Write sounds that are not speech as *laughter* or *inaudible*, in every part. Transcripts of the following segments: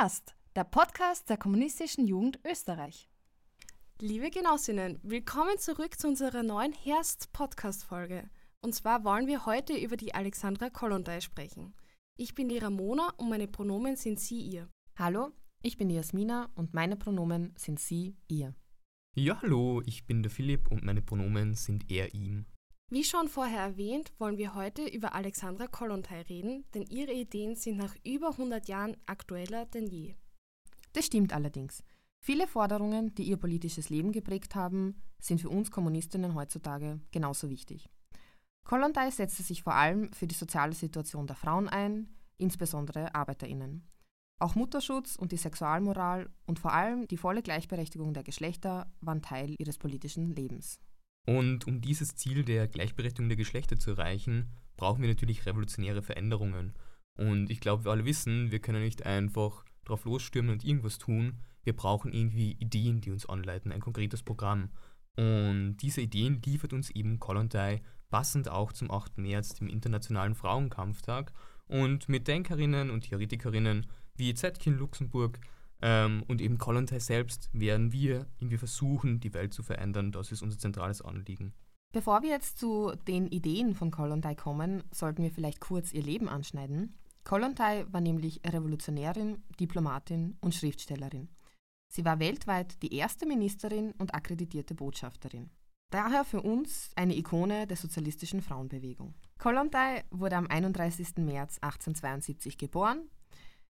Herst, der Podcast der Kommunistischen Jugend Österreich. Liebe Genossinnen, willkommen zurück zu unserer neuen Herst-Podcast-Folge. Und zwar wollen wir heute über die Alexandra Kollontai sprechen. Ich bin die Ramona und meine Pronomen sind sie, ihr. Hallo, ich bin die Jasmina und meine Pronomen sind sie, ihr. Ja, hallo, ich bin der Philipp und meine Pronomen sind er, ihm. Wie schon vorher erwähnt, wollen wir heute über Alexandra Kollontai reden, denn ihre Ideen sind nach über 100 Jahren aktueller denn je. Das stimmt allerdings. Viele Forderungen, die ihr politisches Leben geprägt haben, sind für uns Kommunistinnen heutzutage genauso wichtig. Kollontai setzte sich vor allem für die soziale Situation der Frauen ein, insbesondere Arbeiterinnen. Auch Mutterschutz und die Sexualmoral und vor allem die volle Gleichberechtigung der Geschlechter waren Teil ihres politischen Lebens. Und um dieses Ziel der Gleichberechtigung der Geschlechter zu erreichen, brauchen wir natürlich revolutionäre Veränderungen. Und ich glaube, wir alle wissen, wir können nicht einfach drauf losstürmen und irgendwas tun. Wir brauchen irgendwie Ideen, die uns anleiten, ein konkretes Programm. Und diese Ideen liefert uns eben Kollontai, passend auch zum 8. März, dem Internationalen Frauenkampftag. Und mit Denkerinnen und Theoretikerinnen wie Zetkin Luxemburg ähm, und eben Kollontai selbst werden wir irgendwie versuchen, die Welt zu verändern. Das ist unser zentrales Anliegen. Bevor wir jetzt zu den Ideen von Kollontai kommen, sollten wir vielleicht kurz ihr Leben anschneiden. Kollontai war nämlich Revolutionärin, Diplomatin und Schriftstellerin. Sie war weltweit die erste Ministerin und akkreditierte Botschafterin. Daher für uns eine Ikone der sozialistischen Frauenbewegung. Kollontai wurde am 31. März 1872 geboren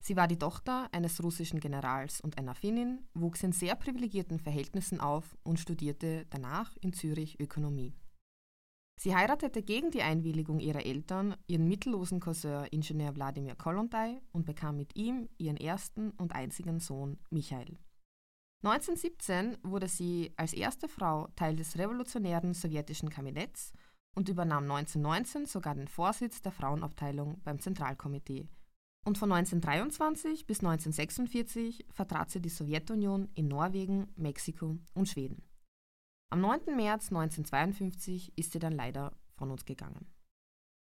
Sie war die Tochter eines russischen Generals und einer Finnin, wuchs in sehr privilegierten Verhältnissen auf und studierte danach in Zürich Ökonomie. Sie heiratete gegen die Einwilligung ihrer Eltern ihren mittellosen Cousin Ingenieur Wladimir Kollontai und bekam mit ihm ihren ersten und einzigen Sohn Michael. 1917 wurde sie als erste Frau Teil des revolutionären sowjetischen Kabinetts und übernahm 1919 sogar den Vorsitz der Frauenabteilung beim Zentralkomitee und von 1923 bis 1946 vertrat sie die Sowjetunion in Norwegen, Mexiko und Schweden. Am 9. März 1952 ist sie dann leider von uns gegangen.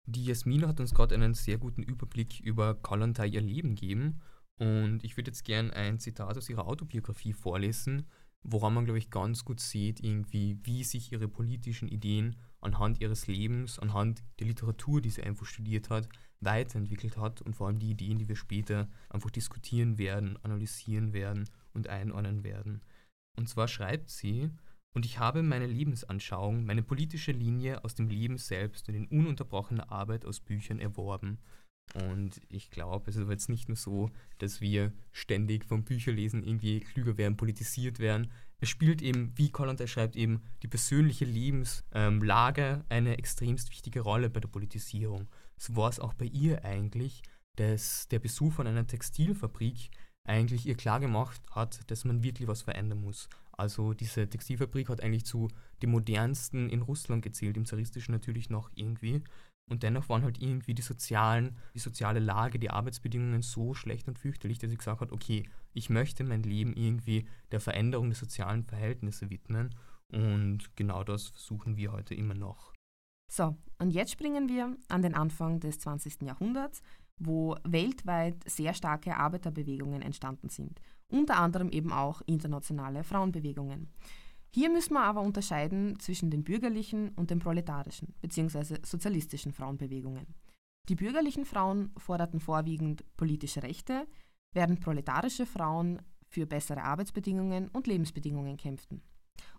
Die Jasmina hat uns gerade einen sehr guten Überblick über Kollontai ihr Leben gegeben und ich würde jetzt gerne ein Zitat aus ihrer Autobiografie vorlesen, woran man, glaube ich, ganz gut sieht, irgendwie, wie sich ihre politischen Ideen anhand ihres Lebens, anhand der Literatur, die sie einfach studiert hat, weiterentwickelt hat und vor allem die Ideen, die wir später einfach diskutieren werden, analysieren werden und einordnen werden. Und zwar schreibt sie, und ich habe meine Lebensanschauung, meine politische Linie aus dem Leben selbst und in ununterbrochener Arbeit aus Büchern erworben. Und ich glaube, es ist aber jetzt nicht nur so, dass wir ständig vom Bücherlesen irgendwie klüger werden, politisiert werden. Es spielt eben, wie Kollontai schreibt, eben die persönliche Lebenslage eine extremst wichtige Rolle bei der Politisierung so war es auch bei ihr eigentlich, dass der Besuch von einer Textilfabrik eigentlich ihr klargemacht hat, dass man wirklich was verändern muss. Also diese Textilfabrik hat eigentlich zu den modernsten in Russland gezählt, im zaristischen natürlich noch irgendwie. Und dennoch waren halt irgendwie die sozialen, die soziale Lage, die Arbeitsbedingungen so schlecht und fürchterlich, dass sie gesagt hat, okay, ich möchte mein Leben irgendwie der Veränderung der sozialen Verhältnisse widmen. Und genau das versuchen wir heute immer noch. So, und jetzt springen wir an den Anfang des 20. Jahrhunderts, wo weltweit sehr starke Arbeiterbewegungen entstanden sind, unter anderem eben auch internationale Frauenbewegungen. Hier müssen wir aber unterscheiden zwischen den bürgerlichen und den proletarischen bzw. sozialistischen Frauenbewegungen. Die bürgerlichen Frauen forderten vorwiegend politische Rechte, während proletarische Frauen für bessere Arbeitsbedingungen und Lebensbedingungen kämpften.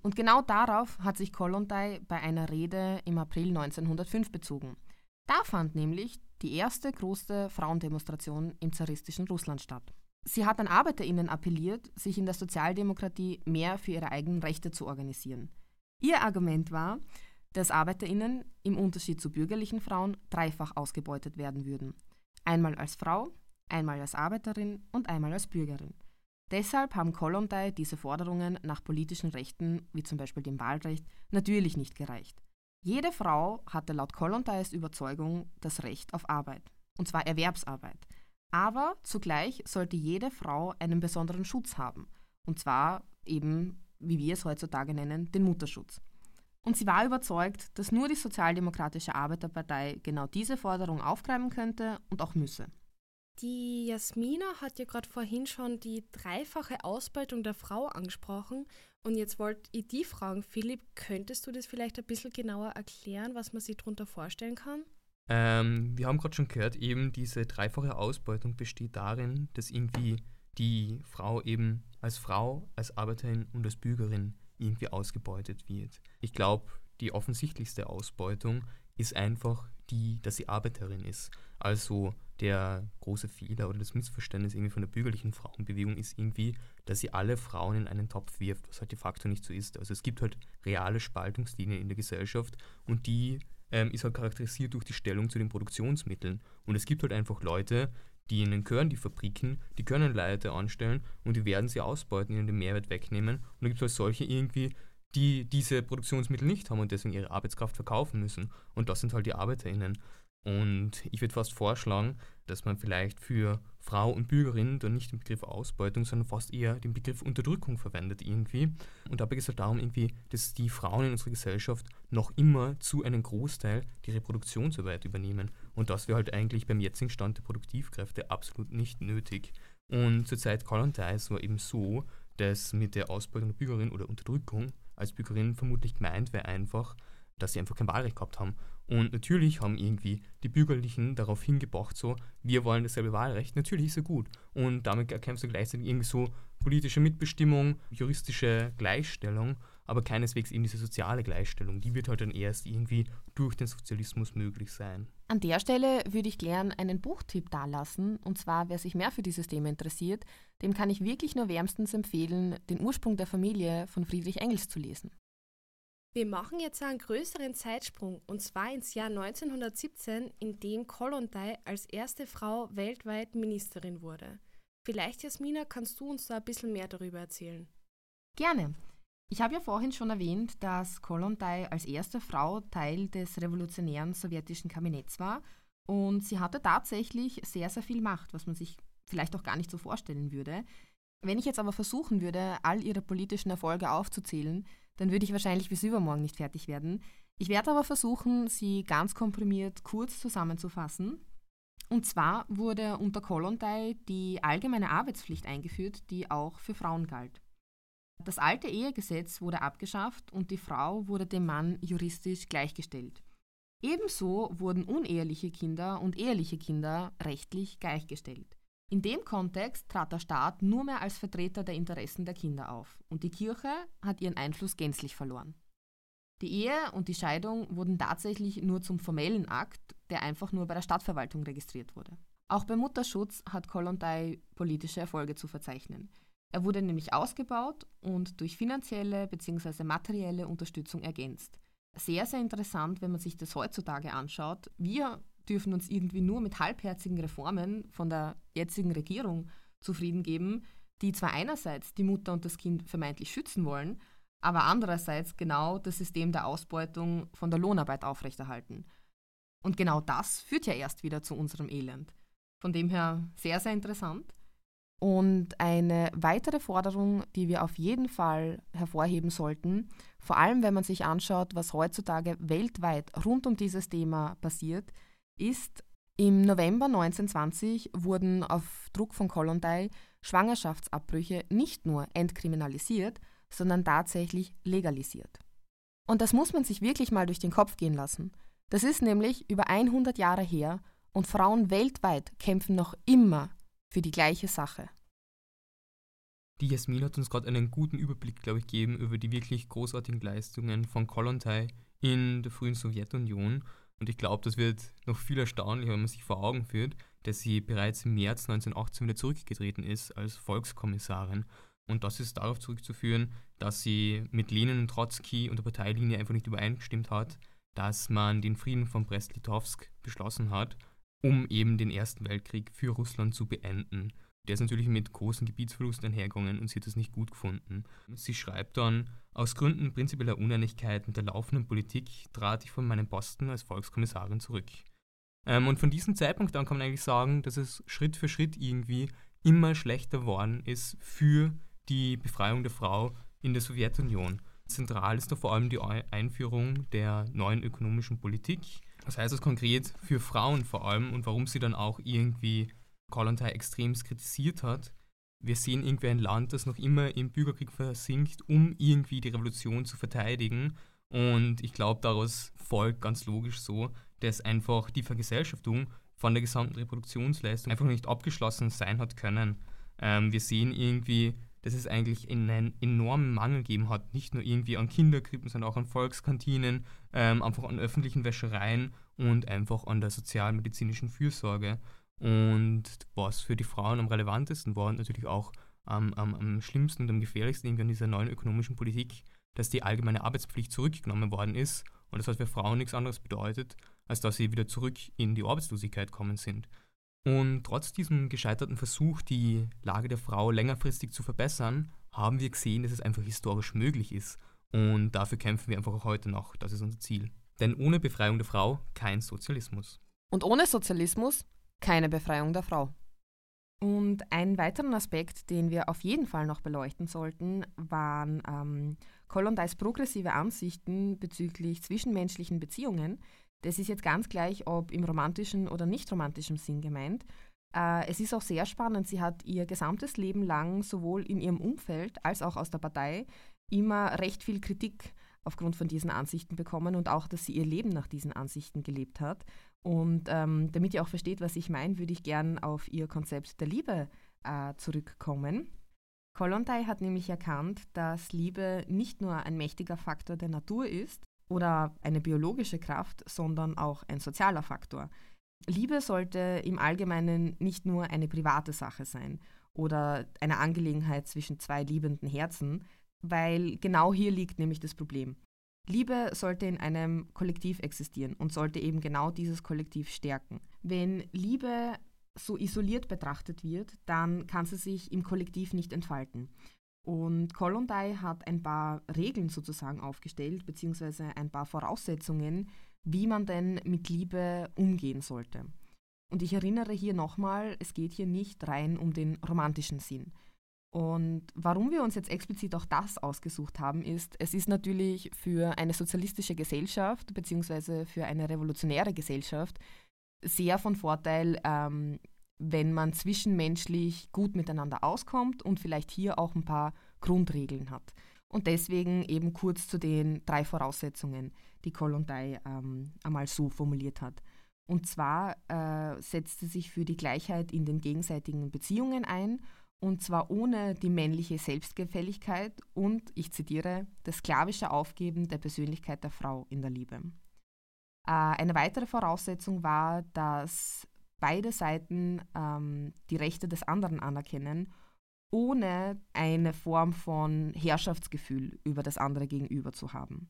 Und genau darauf hat sich Kollontai bei einer Rede im April 1905 bezogen. Da fand nämlich die erste große Frauendemonstration im zaristischen Russland statt. Sie hat an ArbeiterInnen appelliert, sich in der Sozialdemokratie mehr für ihre eigenen Rechte zu organisieren. Ihr Argument war, dass ArbeiterInnen im Unterschied zu bürgerlichen Frauen dreifach ausgebeutet werden würden. Einmal als Frau, einmal als Arbeiterin und einmal als Bürgerin. Deshalb haben Kollontai diese Forderungen nach politischen Rechten, wie zum Beispiel dem Wahlrecht, natürlich nicht gereicht. Jede Frau hatte laut Kollontais Überzeugung das Recht auf Arbeit, und zwar Erwerbsarbeit. Aber zugleich sollte jede Frau einen besonderen Schutz haben, und zwar eben, wie wir es heutzutage nennen, den Mutterschutz. Und sie war überzeugt, dass nur die Sozialdemokratische Arbeiterpartei genau diese Forderung aufgreifen könnte und auch müsse. Die Jasmina hat ja gerade vorhin schon die dreifache Ausbeutung der Frau angesprochen. Und jetzt wollte ich die fragen, Philipp, könntest du das vielleicht ein bisschen genauer erklären, was man sich darunter vorstellen kann? Ähm, wir haben gerade schon gehört, eben diese dreifache Ausbeutung besteht darin, dass irgendwie die Frau eben als Frau, als Arbeiterin und als Bürgerin irgendwie ausgebeutet wird. Ich glaube, die offensichtlichste Ausbeutung ist einfach die, dass sie Arbeiterin ist. Also der große Fehler oder das Missverständnis irgendwie von der bürgerlichen Frauenbewegung ist irgendwie, dass sie alle Frauen in einen Topf wirft, was halt de facto nicht so ist. Also es gibt halt reale Spaltungslinien in der Gesellschaft und die ähm, ist halt charakterisiert durch die Stellung zu den Produktionsmitteln. Und es gibt halt einfach Leute, die ihnen gehören die Fabriken, die können Leute anstellen und die werden sie ausbeuten, ihnen den Mehrwert wegnehmen. Und dann gibt es halt solche irgendwie, die diese Produktionsmittel nicht haben und deswegen ihre Arbeitskraft verkaufen müssen. Und das sind halt die ArbeiterInnen. Und ich würde fast vorschlagen, dass man vielleicht für Frau und Bürgerin dann nicht den Begriff Ausbeutung, sondern fast eher den Begriff Unterdrückung verwendet irgendwie. Und dabei geht es halt darum, irgendwie, dass die Frauen in unserer Gesellschaft noch immer zu einem Großteil die Reproduktionsarbeit übernehmen. Und das wäre halt eigentlich beim jetzigen Stand der Produktivkräfte absolut nicht nötig. Und zur Zeit Colontais war eben so, dass mit der Ausbeutung der Bürgerin oder Unterdrückung als Bürgerin vermutlich gemeint wäre einfach, dass sie einfach kein Wahlrecht gehabt haben und natürlich haben irgendwie die Bürgerlichen darauf hingebracht, so, wir wollen dasselbe Wahlrecht. Natürlich ist er gut. Und damit erkämpfst du gleichzeitig irgendwie so politische Mitbestimmung, juristische Gleichstellung, aber keineswegs eben diese soziale Gleichstellung. Die wird halt dann erst irgendwie durch den Sozialismus möglich sein. An der Stelle würde ich gern einen Buchtipp dalassen. Und zwar, wer sich mehr für dieses Thema interessiert, dem kann ich wirklich nur wärmstens empfehlen, den Ursprung der Familie von Friedrich Engels zu lesen. Wir machen jetzt einen größeren Zeitsprung und zwar ins Jahr 1917, in dem Kollontai als erste Frau weltweit Ministerin wurde. Vielleicht, Jasmina, kannst du uns da ein bisschen mehr darüber erzählen? Gerne. Ich habe ja vorhin schon erwähnt, dass Kollontai als erste Frau Teil des revolutionären sowjetischen Kabinetts war und sie hatte tatsächlich sehr, sehr viel Macht, was man sich vielleicht auch gar nicht so vorstellen würde. Wenn ich jetzt aber versuchen würde, all ihre politischen Erfolge aufzuzählen, dann würde ich wahrscheinlich bis übermorgen nicht fertig werden. Ich werde aber versuchen, sie ganz komprimiert kurz zusammenzufassen. Und zwar wurde unter Kollontai die allgemeine Arbeitspflicht eingeführt, die auch für Frauen galt. Das alte Ehegesetz wurde abgeschafft und die Frau wurde dem Mann juristisch gleichgestellt. Ebenso wurden uneheliche Kinder und eheliche Kinder rechtlich gleichgestellt. In dem Kontext trat der Staat nur mehr als Vertreter der Interessen der Kinder auf und die Kirche hat ihren Einfluss gänzlich verloren. Die Ehe und die Scheidung wurden tatsächlich nur zum formellen Akt, der einfach nur bei der Stadtverwaltung registriert wurde. Auch beim Mutterschutz hat Kollontai politische Erfolge zu verzeichnen. Er wurde nämlich ausgebaut und durch finanzielle bzw. materielle Unterstützung ergänzt. Sehr, sehr interessant, wenn man sich das heutzutage anschaut. Wir dürfen uns irgendwie nur mit halbherzigen Reformen von der jetzigen Regierung zufrieden geben, die zwar einerseits die Mutter und das Kind vermeintlich schützen wollen, aber andererseits genau das System der Ausbeutung von der Lohnarbeit aufrechterhalten. Und genau das führt ja erst wieder zu unserem Elend. Von dem her sehr, sehr interessant. Und eine weitere Forderung, die wir auf jeden Fall hervorheben sollten, vor allem wenn man sich anschaut, was heutzutage weltweit rund um dieses Thema passiert, ist, im November 1920 wurden auf Druck von Kollontai Schwangerschaftsabbrüche nicht nur entkriminalisiert, sondern tatsächlich legalisiert. Und das muss man sich wirklich mal durch den Kopf gehen lassen. Das ist nämlich über 100 Jahre her und Frauen weltweit kämpfen noch immer für die gleiche Sache. Die Jasmin hat uns gerade einen guten Überblick, glaube ich, gegeben über die wirklich großartigen Leistungen von Kollontai in der frühen Sowjetunion und ich glaube, das wird noch viel erstaunlicher, wenn man sich vor Augen führt, dass sie bereits im März 1918 wieder zurückgetreten ist als Volkskommissarin. Und das ist darauf zurückzuführen, dass sie mit Lenin und Trotzki und der Parteilinie einfach nicht übereingestimmt hat, dass man den Frieden von Brest-Litovsk beschlossen hat, um eben den Ersten Weltkrieg für Russland zu beenden. Der ist natürlich mit großen Gebietsverlusten einhergegangen und sie hat das nicht gut gefunden. Sie schreibt dann, aus Gründen prinzipieller Uneinigkeit mit der laufenden Politik trat ich von meinem Posten als Volkskommissarin zurück. Ähm, und von diesem Zeitpunkt an kann man eigentlich sagen, dass es Schritt für Schritt irgendwie immer schlechter geworden ist für die Befreiung der Frau in der Sowjetunion. Zentral ist da vor allem die Einführung der neuen ökonomischen Politik. Was heißt das konkret für Frauen vor allem und warum sie dann auch irgendwie Kollontai extrem kritisiert hat. Wir sehen irgendwie ein Land, das noch immer im Bürgerkrieg versinkt, um irgendwie die Revolution zu verteidigen. Und ich glaube, daraus folgt ganz logisch so, dass einfach die Vergesellschaftung von der gesamten Reproduktionsleistung einfach nicht abgeschlossen sein hat können. Ähm, wir sehen irgendwie, dass es eigentlich einen enormen Mangel gegeben hat, nicht nur irgendwie an Kinderkrippen, sondern auch an Volkskantinen, ähm, einfach an öffentlichen Wäschereien und einfach an der sozialmedizinischen Fürsorge. Und was für die Frauen am relevantesten war und natürlich auch am, am, am schlimmsten und am gefährlichsten irgendwie an dieser neuen ökonomischen Politik, dass die allgemeine Arbeitspflicht zurückgenommen worden ist und das hat für Frauen nichts anderes bedeutet, als dass sie wieder zurück in die Arbeitslosigkeit kommen sind. Und trotz diesem gescheiterten Versuch, die Lage der Frau längerfristig zu verbessern, haben wir gesehen, dass es einfach historisch möglich ist. Und dafür kämpfen wir einfach auch heute noch. Das ist unser Ziel. Denn ohne Befreiung der Frau kein Sozialismus. Und ohne Sozialismus keine Befreiung der Frau. Und einen weiteren Aspekt, den wir auf jeden Fall noch beleuchten sollten, waren ähm, Kolontais progressive Ansichten bezüglich zwischenmenschlichen Beziehungen. Das ist jetzt ganz gleich, ob im romantischen oder nicht romantischen Sinn gemeint. Äh, es ist auch sehr spannend. Sie hat ihr gesamtes Leben lang sowohl in ihrem Umfeld als auch aus der Partei immer recht viel Kritik aufgrund von diesen Ansichten bekommen und auch, dass sie ihr Leben nach diesen Ansichten gelebt hat. Und ähm, damit ihr auch versteht, was ich meine, würde ich gern auf ihr Konzept der Liebe äh, zurückkommen. Kollontai hat nämlich erkannt, dass Liebe nicht nur ein mächtiger Faktor der Natur ist oder eine biologische Kraft, sondern auch ein sozialer Faktor. Liebe sollte im Allgemeinen nicht nur eine private Sache sein oder eine Angelegenheit zwischen zwei liebenden Herzen, weil genau hier liegt nämlich das Problem. Liebe sollte in einem Kollektiv existieren und sollte eben genau dieses Kollektiv stärken. Wenn Liebe so isoliert betrachtet wird, dann kann sie sich im Kollektiv nicht entfalten. Und Kollontai hat ein paar Regeln sozusagen aufgestellt, beziehungsweise ein paar Voraussetzungen, wie man denn mit Liebe umgehen sollte. Und ich erinnere hier nochmal, es geht hier nicht rein um den romantischen Sinn. Und warum wir uns jetzt explizit auch das ausgesucht haben, ist, es ist natürlich für eine sozialistische Gesellschaft bzw. für eine revolutionäre Gesellschaft sehr von Vorteil, ähm, wenn man zwischenmenschlich gut miteinander auskommt und vielleicht hier auch ein paar Grundregeln hat. Und deswegen eben kurz zu den drei Voraussetzungen, die Kollontai ähm, einmal so formuliert hat. Und zwar äh, setzt sie sich für die Gleichheit in den gegenseitigen Beziehungen ein und zwar ohne die männliche Selbstgefälligkeit und, ich zitiere, das sklavische Aufgeben der Persönlichkeit der Frau in der Liebe. Äh, eine weitere Voraussetzung war, dass beide Seiten ähm, die Rechte des anderen anerkennen, ohne eine Form von Herrschaftsgefühl über das andere gegenüber zu haben.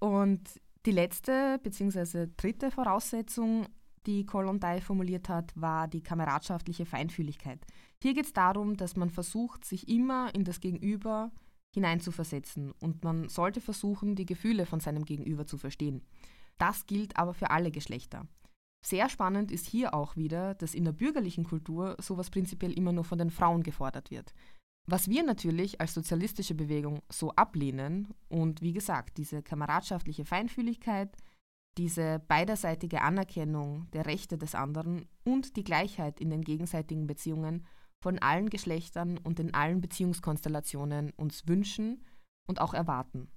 Und die letzte bzw. dritte Voraussetzung die Kollontai formuliert hat, war die kameradschaftliche Feinfühligkeit. Hier geht es darum, dass man versucht, sich immer in das Gegenüber hineinzuversetzen und man sollte versuchen, die Gefühle von seinem Gegenüber zu verstehen. Das gilt aber für alle Geschlechter. Sehr spannend ist hier auch wieder, dass in der bürgerlichen Kultur sowas prinzipiell immer nur von den Frauen gefordert wird. Was wir natürlich als sozialistische Bewegung so ablehnen und wie gesagt, diese kameradschaftliche Feinfühligkeit, diese beiderseitige Anerkennung der Rechte des anderen und die Gleichheit in den gegenseitigen Beziehungen von allen Geschlechtern und in allen Beziehungskonstellationen uns wünschen und auch erwarten.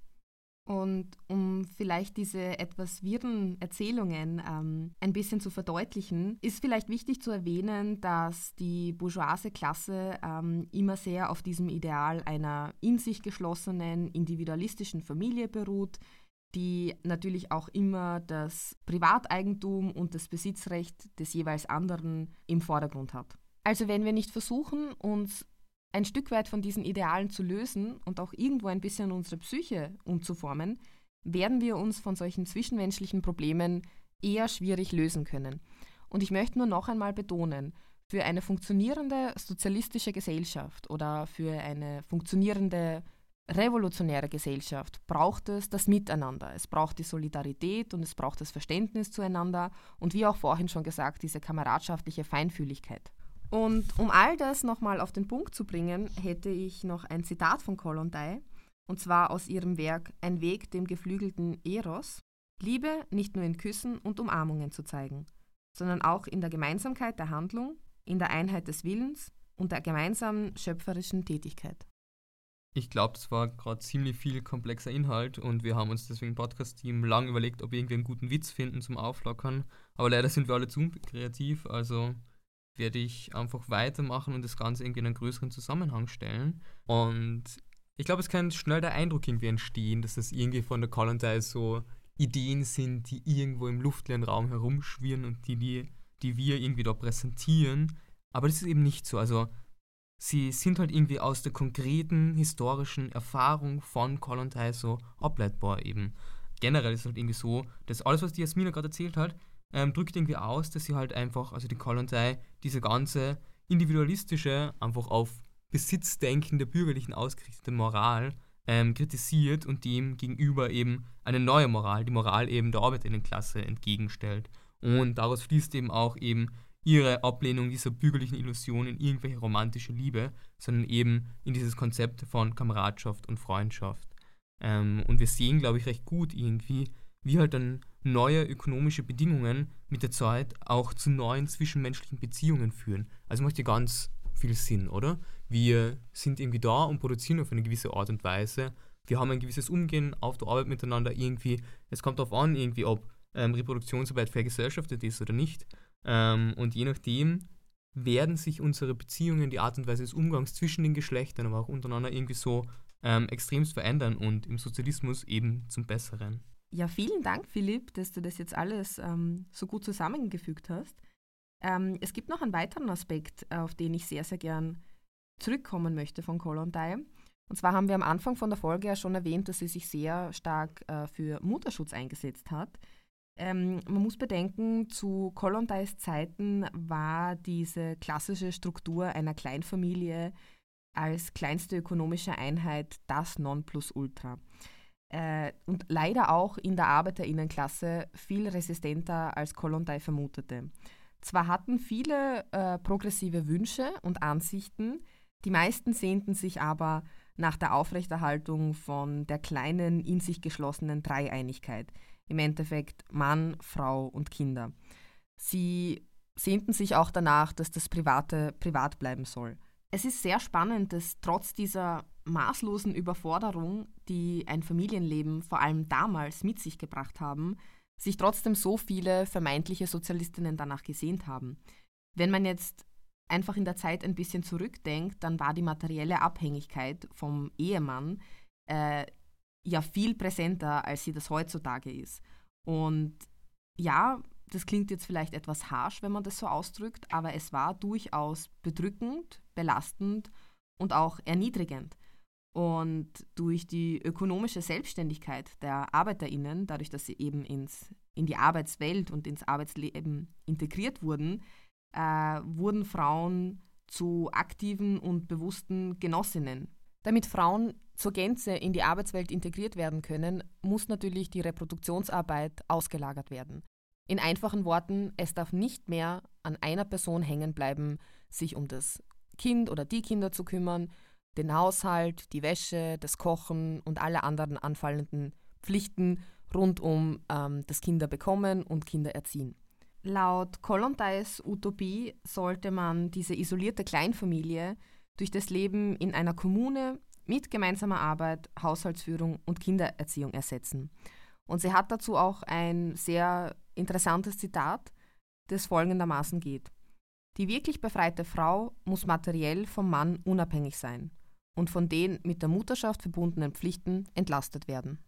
Und um vielleicht diese etwas wirren Erzählungen ähm, ein bisschen zu verdeutlichen, ist vielleicht wichtig zu erwähnen, dass die bourgeoise Klasse ähm, immer sehr auf diesem Ideal einer in sich geschlossenen, individualistischen Familie beruht, die natürlich auch immer das Privateigentum und das Besitzrecht des jeweils anderen im Vordergrund hat. Also wenn wir nicht versuchen, uns ein Stück weit von diesen Idealen zu lösen und auch irgendwo ein bisschen unsere Psyche umzuformen, werden wir uns von solchen zwischenmenschlichen Problemen eher schwierig lösen können. Und ich möchte nur noch einmal betonen, für eine funktionierende sozialistische Gesellschaft oder für eine funktionierende revolutionäre Gesellschaft braucht es das Miteinander. Es braucht die Solidarität und es braucht das Verständnis zueinander und wie auch vorhin schon gesagt, diese kameradschaftliche Feinfühligkeit. Und um all das nochmal auf den Punkt zu bringen, hätte ich noch ein Zitat von Kollontai, und zwar aus ihrem Werk Ein Weg dem geflügelten Eros. Liebe nicht nur in Küssen und Umarmungen zu zeigen, sondern auch in der Gemeinsamkeit der Handlung, in der Einheit des Willens und der gemeinsamen schöpferischen Tätigkeit. Ich glaube, das war gerade ziemlich viel komplexer Inhalt und wir haben uns deswegen im Podcast-Team lang überlegt, ob wir irgendwie einen guten Witz finden zum Auflockern. Aber leider sind wir alle zu kreativ, also werde ich einfach weitermachen und das Ganze irgendwie in einen größeren Zusammenhang stellen. Und ich glaube, es kann schnell der Eindruck irgendwie entstehen, dass das irgendwie von der Colontai so Ideen sind, die irgendwo im luftleeren Raum herumschwirren und die, die, die wir irgendwie da präsentieren. Aber das ist eben nicht so. Also sie sind halt irgendwie aus der konkreten historischen Erfahrung von Kollontai so ableitbar eben. Generell ist es halt irgendwie so, dass alles, was die Jasmina gerade erzählt hat, ähm, drückt irgendwie aus, dass sie halt einfach, also die Kollontai, diese ganze individualistische, einfach auf Besitzdenken der bürgerlichen ausgerichtete Moral ähm, kritisiert und dem gegenüber eben eine neue Moral, die Moral eben der Arbeiterinnenklasse entgegenstellt. Und daraus fließt eben auch eben ihre Ablehnung dieser bürgerlichen Illusion in irgendwelche romantische Liebe, sondern eben in dieses Konzept von Kameradschaft und Freundschaft. Ähm, und wir sehen, glaube ich, recht gut irgendwie, wie halt dann neue ökonomische Bedingungen mit der Zeit auch zu neuen zwischenmenschlichen Beziehungen führen. Also macht ja ganz viel Sinn, oder? Wir sind irgendwie da und produzieren auf eine gewisse Art und Weise. Wir haben ein gewisses Umgehen auf der Arbeit miteinander irgendwie. Es kommt darauf an, irgendwie, ob ähm, Reproduktionsarbeit vergesellschaftet ist oder nicht. Ähm, und je nachdem werden sich unsere Beziehungen, die Art und Weise des Umgangs zwischen den Geschlechtern, aber auch untereinander irgendwie so ähm, extremst verändern und im Sozialismus eben zum Besseren. Ja, vielen Dank, Philipp, dass du das jetzt alles ähm, so gut zusammengefügt hast. Ähm, es gibt noch einen weiteren Aspekt, auf den ich sehr, sehr gern zurückkommen möchte von Kollontai. Und zwar haben wir am Anfang von der Folge ja schon erwähnt, dass sie sich sehr stark äh, für Mutterschutz eingesetzt hat. Ähm, man muss bedenken, zu Kollontais Zeiten war diese klassische Struktur einer Kleinfamilie als kleinste ökonomische Einheit das Nonplusultra. Äh, und leider auch in der Arbeiterinnenklasse viel resistenter als Kollontai vermutete. Zwar hatten viele äh, progressive Wünsche und Ansichten, die meisten sehnten sich aber nach der Aufrechterhaltung von der kleinen, in sich geschlossenen Dreieinigkeit – im Endeffekt Mann, Frau und Kinder. Sie sehnten sich auch danach, dass das Private privat bleiben soll. Es ist sehr spannend, dass trotz dieser maßlosen Überforderung, die ein Familienleben vor allem damals mit sich gebracht haben, sich trotzdem so viele vermeintliche Sozialistinnen danach gesehnt haben. Wenn man jetzt einfach in der Zeit ein bisschen zurückdenkt, dann war die materielle Abhängigkeit vom Ehemann äh, ja viel präsenter, als sie das heutzutage ist. Und ja, das klingt jetzt vielleicht etwas harsh, wenn man das so ausdrückt, aber es war durchaus bedrückend, belastend und auch erniedrigend. Und durch die ökonomische Selbstständigkeit der ArbeiterInnen, dadurch, dass sie eben ins, in die Arbeitswelt und ins Arbeitsleben integriert wurden, äh, wurden Frauen zu aktiven und bewussten Genossinnen. Damit Frauen zur Gänze in die Arbeitswelt integriert werden können, muss natürlich die Reproduktionsarbeit ausgelagert werden. In einfachen Worten, es darf nicht mehr an einer Person hängen bleiben, sich um das Kind oder die Kinder zu kümmern, den Haushalt, die Wäsche, das Kochen und alle anderen anfallenden Pflichten rund um ähm, das Kinderbekommen und Kindererziehen. Laut Kollontais Utopie sollte man diese isolierte Kleinfamilie durch das Leben in einer Kommune mit gemeinsamer Arbeit, Haushaltsführung und Kindererziehung ersetzen. Und sie hat dazu auch ein sehr interessantes Zitat, das folgendermaßen geht. Die wirklich befreite Frau muss materiell vom Mann unabhängig sein und von den mit der Mutterschaft verbundenen Pflichten entlastet werden.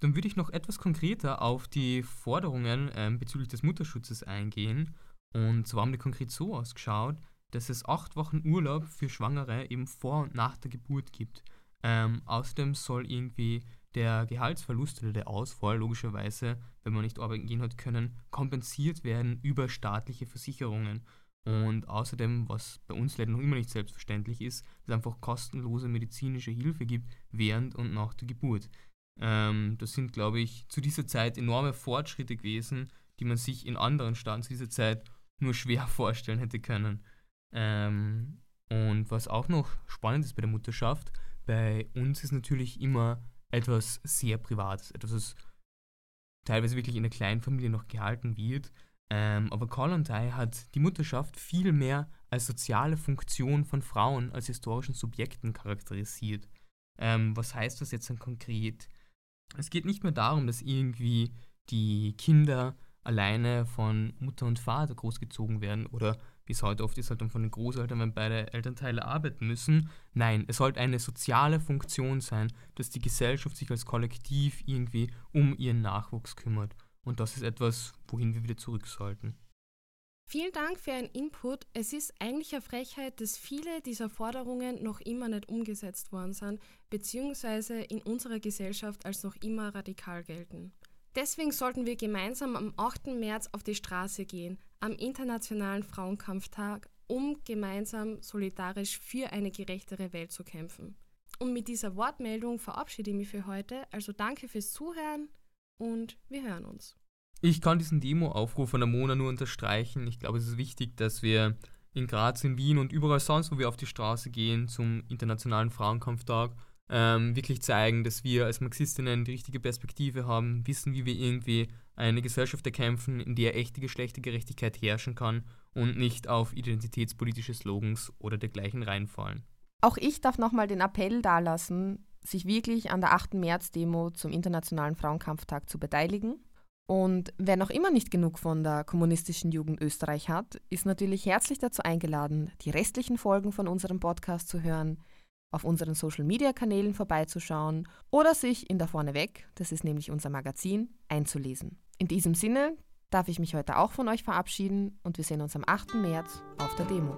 Dann würde ich noch etwas konkreter auf die Forderungen ähm, bezüglich des Mutterschutzes eingehen. Und zwar haben die konkret so ausgeschaut, dass es acht Wochen Urlaub für Schwangere eben vor und nach der Geburt gibt. Ähm, außerdem soll irgendwie der Gehaltsverlust oder der Ausfall logischerweise, wenn man nicht arbeiten gehen hat können, kompensiert werden über staatliche Versicherungen. Und außerdem, was bei uns leider noch immer nicht selbstverständlich ist, dass es einfach kostenlose medizinische Hilfe gibt während und nach der Geburt. Ähm, das sind, glaube ich, zu dieser Zeit enorme Fortschritte gewesen, die man sich in anderen Staaten zu dieser Zeit nur schwer *laughs* vorstellen hätte können. Ähm, und was auch noch spannend ist bei der Mutterschaft, bei uns ist natürlich immer etwas sehr Privates, etwas, was teilweise wirklich in der kleinen Familie noch gehalten wird. Ähm, aber Kollontai hat die Mutterschaft viel mehr als soziale Funktion von Frauen als historischen Subjekten charakterisiert. Ähm, was heißt das jetzt dann konkret? Es geht nicht mehr darum, dass irgendwie die Kinder alleine von Mutter und Vater großgezogen werden oder wie es heute oft ist, halt dann von den Großeltern, wenn beide Elternteile arbeiten müssen. Nein, es sollte eine soziale Funktion sein, dass die Gesellschaft sich als Kollektiv irgendwie um ihren Nachwuchs kümmert. Und das ist etwas, wohin wir wieder zurück sollten. Vielen Dank für Ihren Input. Es ist eigentlich eine Frechheit, dass viele dieser Forderungen noch immer nicht umgesetzt worden sind, beziehungsweise in unserer Gesellschaft als noch immer radikal gelten. Deswegen sollten wir gemeinsam am 8. März auf die Straße gehen, am Internationalen Frauenkampftag, um gemeinsam solidarisch für eine gerechtere Welt zu kämpfen. Und mit dieser Wortmeldung verabschiede ich mich für heute. Also danke fürs Zuhören und wir hören uns. Ich kann diesen Demo-Aufruf von der Mona nur unterstreichen. Ich glaube, es ist wichtig, dass wir in Graz, in Wien und überall sonst, wo wir auf die Straße gehen zum Internationalen Frauenkampftag, ähm, wirklich zeigen, dass wir als Marxistinnen die richtige Perspektive haben, wissen, wie wir irgendwie eine Gesellschaft erkämpfen, in der echte Geschlechtergerechtigkeit herrschen kann und nicht auf identitätspolitische Slogans oder dergleichen reinfallen. Auch ich darf nochmal den Appell dalassen, sich wirklich an der 8. März-Demo zum Internationalen Frauenkampftag zu beteiligen. Und wer noch immer nicht genug von der kommunistischen Jugend Österreich hat, ist natürlich herzlich dazu eingeladen, die restlichen Folgen von unserem Podcast zu hören, auf unseren Social-Media-Kanälen vorbeizuschauen oder sich in der Vorneweg, das ist nämlich unser Magazin, einzulesen. In diesem Sinne darf ich mich heute auch von euch verabschieden und wir sehen uns am 8. März auf der Demo.